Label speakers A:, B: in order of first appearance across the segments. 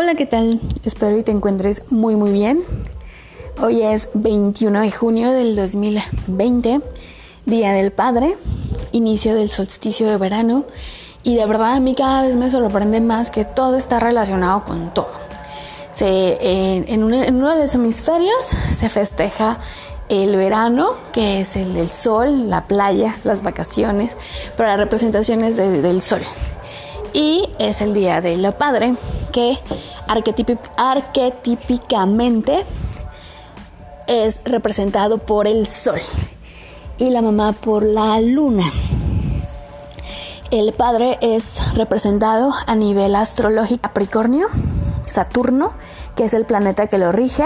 A: Hola, ¿qué tal? Espero que te encuentres muy muy bien. Hoy es 21 de junio del 2020, Día del Padre, inicio del solsticio de verano y de verdad a mí cada vez me sorprende más que todo está relacionado con todo. en, uno de los hemisferios se festeja el verano, que es el del sol, la playa, las vacaciones, para representaciones del sol. Y es el Día del Padre, que arquetípicamente es representado por el sol y la mamá por la luna. El padre es representado a nivel astrológico Capricornio, Saturno, que es el planeta que lo rige,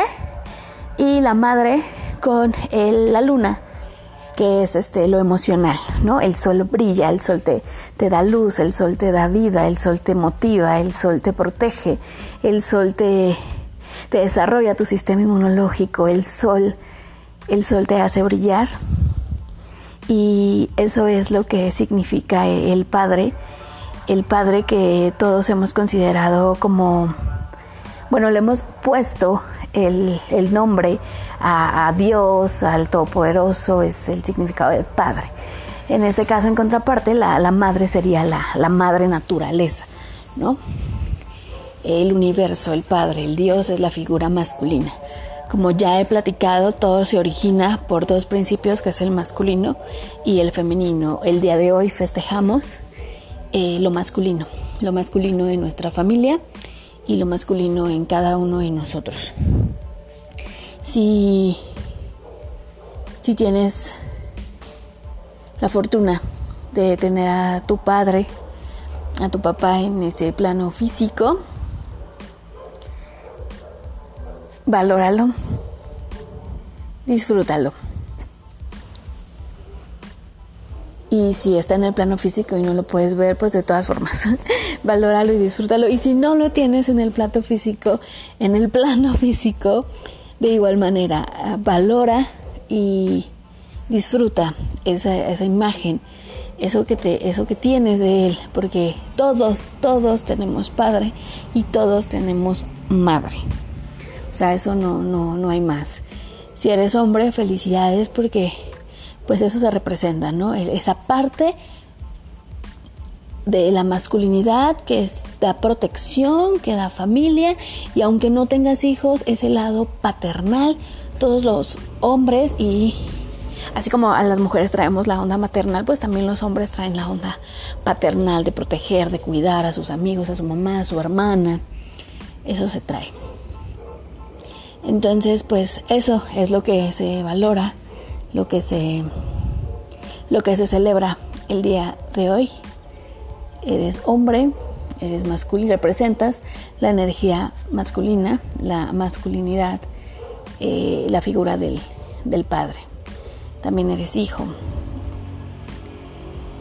A: y la madre con la luna, que es este lo emocional, ¿no? El sol brilla, el sol te, te da luz, el sol te da vida, el sol te motiva, el sol te protege, el sol te, te desarrolla tu sistema inmunológico, el sol, el sol te hace brillar. Y eso es lo que significa el Padre, el Padre que todos hemos considerado como, bueno, le hemos puesto el, el nombre a, Dios, al Todopoderoso, es el significado del Padre. En ese caso, en contraparte, la, la madre sería la, la, madre naturaleza, ¿no? El universo, el Padre, el Dios es la figura masculina. Como ya he platicado, todo se origina por dos principios, que es el masculino y el femenino. El día de hoy festejamos eh, lo masculino, lo masculino en nuestra familia y lo masculino en cada uno de nosotros. Si, si tienes la fortuna de tener a tu padre, a tu papá en este plano físico, valóralo, disfrútalo. Y si está en el plano físico y no lo puedes ver, pues de todas formas, valóralo y disfrútalo. Y si no lo tienes en el plato físico, en el plano físico, de igual manera, ah, valora y disfruta esa, esa imagen, eso que, te, eso que tienes de él, porque todos, todos tenemos padre y todos tenemos madre. O sea, eso no, no, no hay más. Si eres hombre, felicidades porque pues eso se representa, ¿no? Esa parte de la masculinidad que da protección, que da familia y aunque no tengas hijos, ese lado paternal, todos los hombres y así como a las mujeres traemos la onda maternal, pues también los hombres traen la onda paternal de proteger, de cuidar a sus amigos, a su mamá, a su hermana. Eso se trae. Entonces, pues eso es lo que se valora, lo que se lo que se celebra el día de hoy eres hombre, eres masculino, representas la energía masculina, la masculinidad, eh, la figura del, del padre. También eres hijo.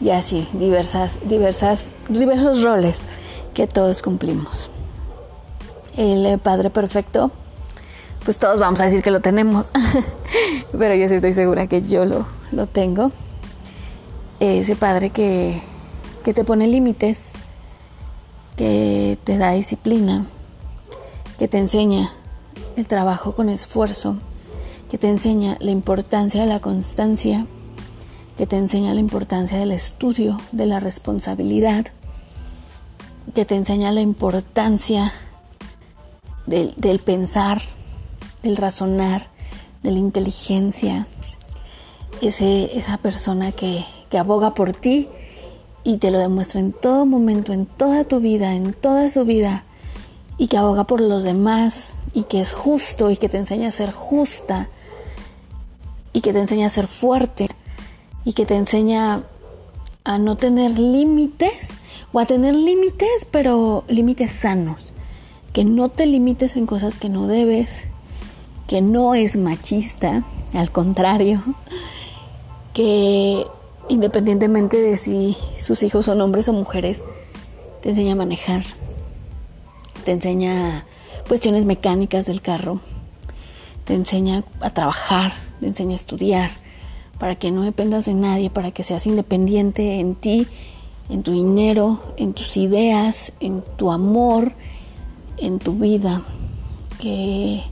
A: Y así, diversas, diversas, diversos roles que todos cumplimos. El padre perfecto, pues todos vamos a decir que lo tenemos, pero yo sí estoy segura que yo lo, lo tengo. Ese padre que que te pone límites, que te da disciplina, que te enseña el trabajo con esfuerzo, que te enseña la importancia de la constancia, que te enseña la importancia del estudio, de la responsabilidad, que te enseña la importancia del, pensar, del razonar, de la inteligencia, Ese, esa persona que, que aboga por ti y te lo demuestra en todo momento, en toda tu vida, en toda su vida, y que aboga por los demás, y que es justo, y que te enseña a ser justa, y que te enseña a ser fuerte, y que te enseña a no tener límites, o a tener límites, pero límites sanos, que no te limites en cosas que no debes, que no es machista, al contrario, que independientemente de si sus hijos son hombres o mujeres, te enseña a manejar, te enseña cuestiones mecánicas del carro, te enseña a trabajar, te enseña a estudiar, para que no dependas de nadie, para que seas independiente en ti, en tu dinero, en tus ideas, en tu amor, en tu vida que,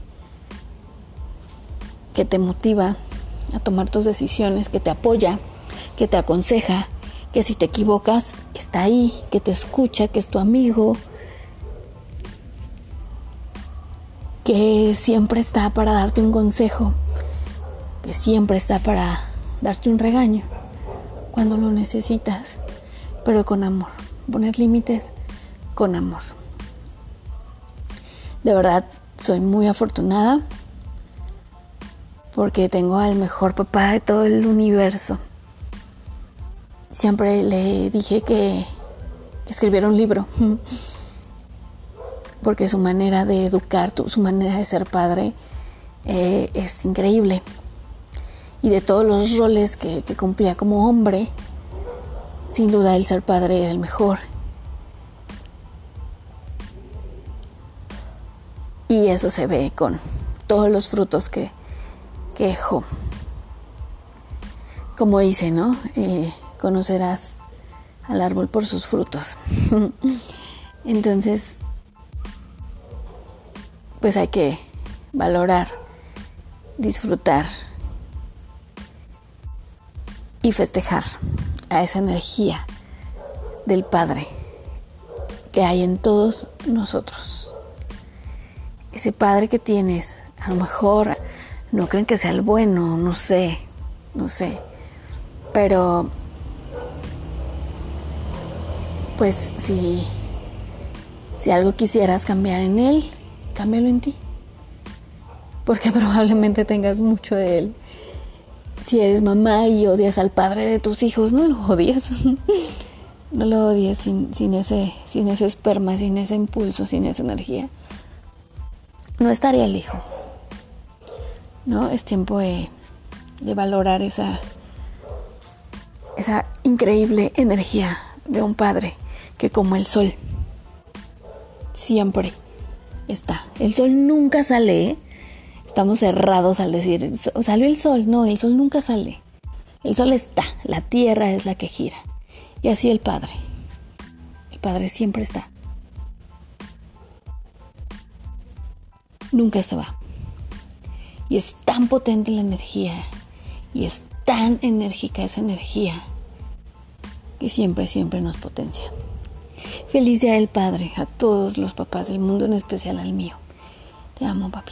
A: que te motiva a tomar tus decisiones, que te apoya, que te aconseja, que si te equivocas está ahí, que te escucha, que es tu amigo, que siempre está para darte un consejo, que siempre está para darte un regaño cuando lo necesitas, pero con amor. Poner límites con amor. De verdad, soy muy afortunada porque tengo al mejor papá de todo el universo. Siempre le dije que, escribiera un libro, porque su manera de educar, su manera de ser padre eh, es increíble. Y de todos los roles que, cumplía como hombre, sin duda el ser padre era el mejor. Y eso se ve con todos los frutos que, quejo. Como dice, ¿no? Eh, conocerás al árbol por sus frutos. Entonces, pues hay que valorar, disfrutar y festejar a esa energía del Padre que hay en todos nosotros. Ese Padre que tienes, a lo mejor no creen que sea el bueno, no sé, no sé. Pero, pues si, si algo quisieras cambiar en él, cámbialo en ti. Porque probablemente tengas mucho de él. Si eres mamá y odias al padre de tus hijos, no lo odias. no lo odies sin, sin, ese, sin ese esperma, sin ese impulso, sin esa energía. No estaría el hijo. ¿no? Es tiempo de, valorar esa, esa increíble energía de un padre que como el sol siempre está. El sol nunca sale. ¿eh? Estamos cerrados al decir, salió el sol. No, el sol nunca sale. El sol está, la tierra es la que gira. Y así el Padre. El Padre siempre está. Nunca se va. Y es tan potente la energía y es tan enérgica esa energía que siempre, siempre nos potencia. Feliz Día del Padre a todos los papás del mundo, en especial al mío. Te amo, papi.